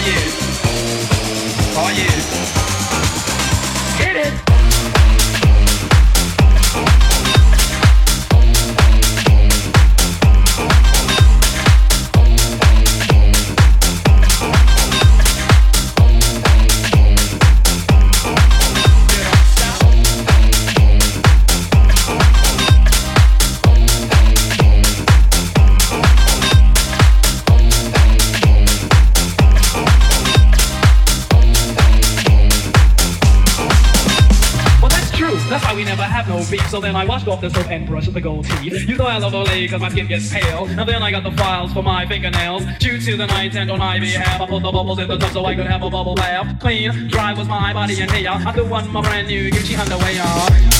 So I washed off the soap and brushed the gold teeth. You know I love Olay cause my skin gets pale. And then I got the files for my fingernails. Due to the night and on my behalf, I put the bubbles in the tub so I could have a bubble bath. Clean, dry was my body and hair. I threw on my brand new Gucci underwear.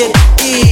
get in.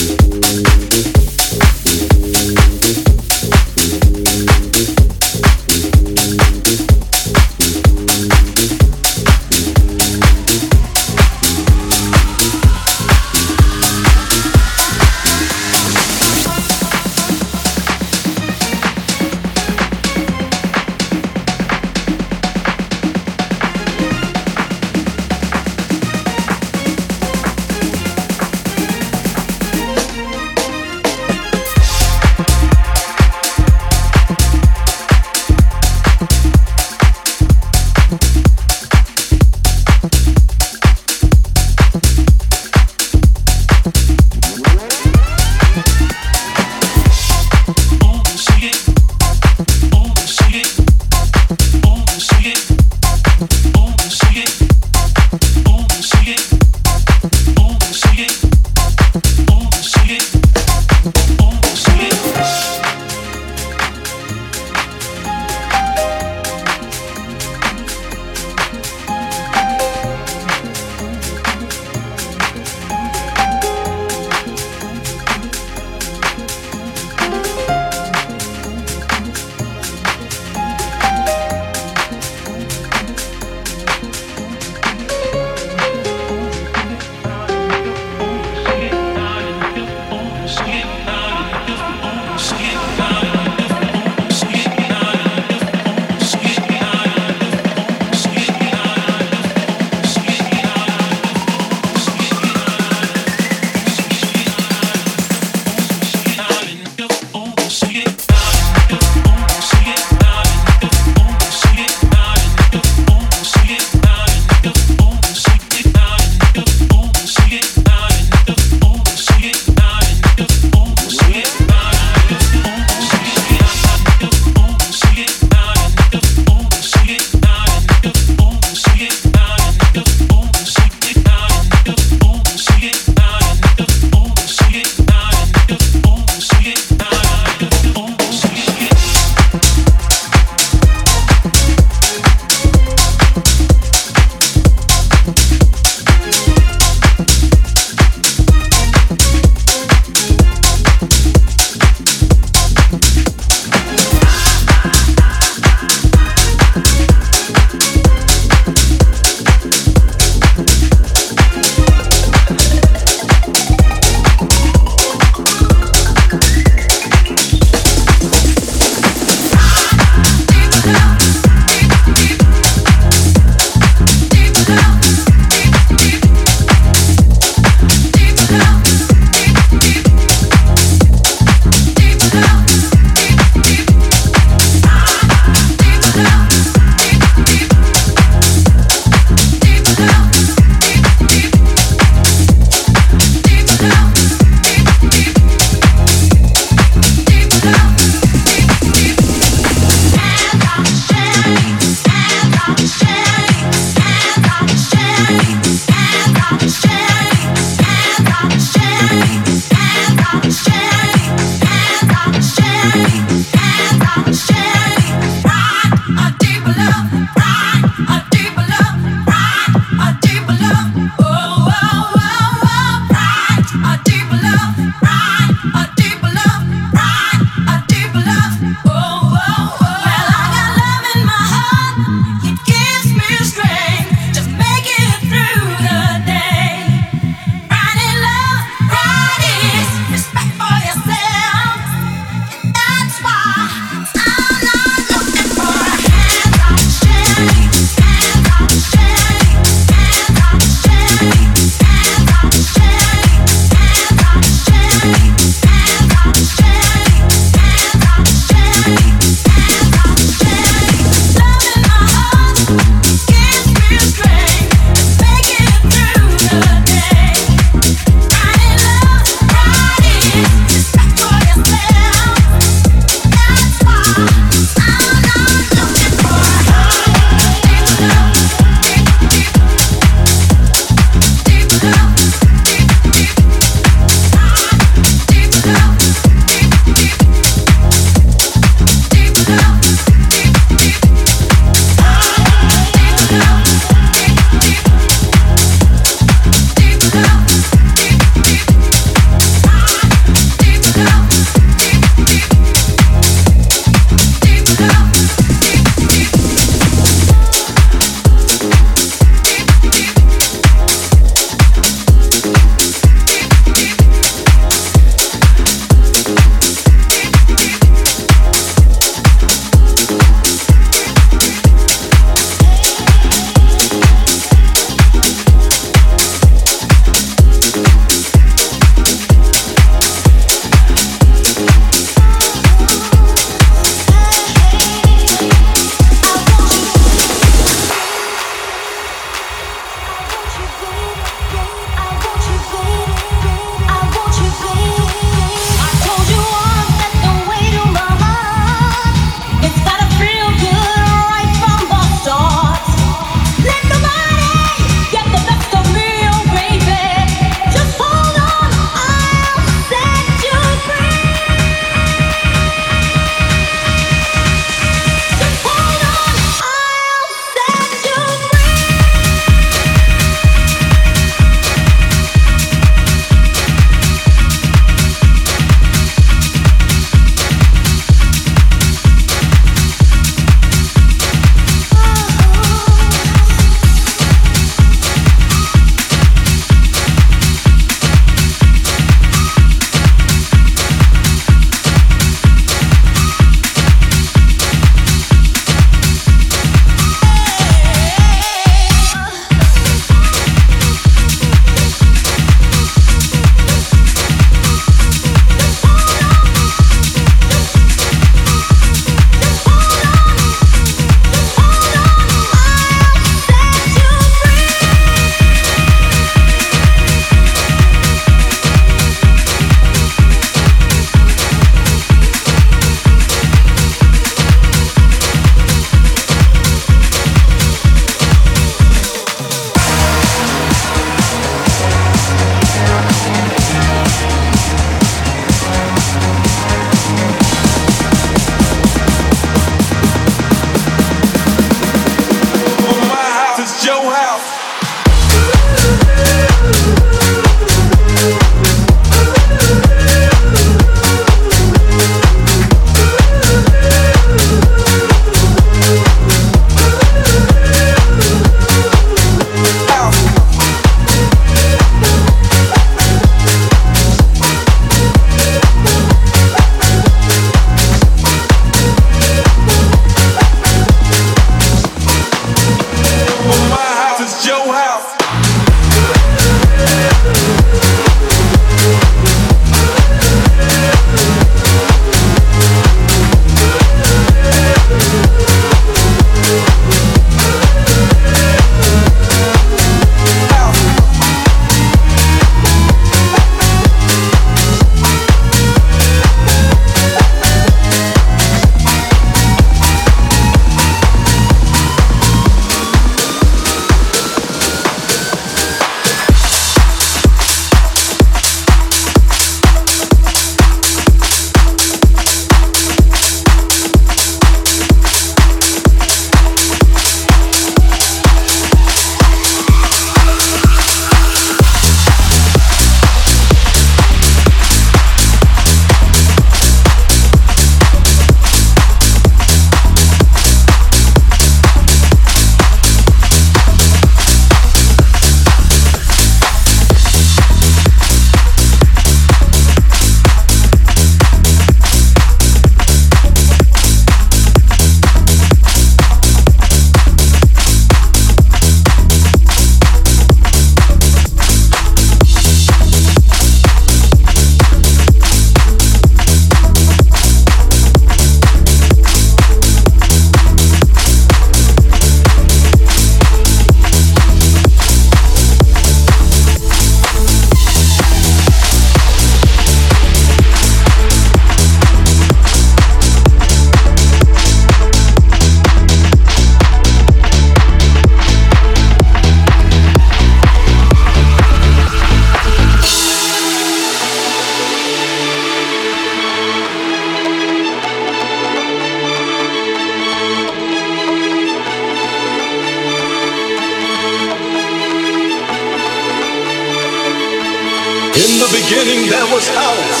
In the beginning there was house.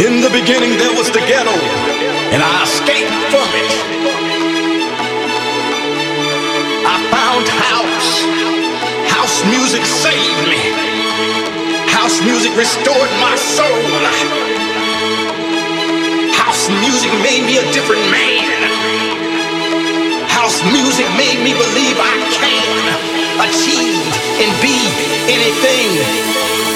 In the beginning there was the ghetto, and I escaped from it. I found house. House music saved me. House music restored my soul. House music made me a different man. House music made me believe I can achieve and be anything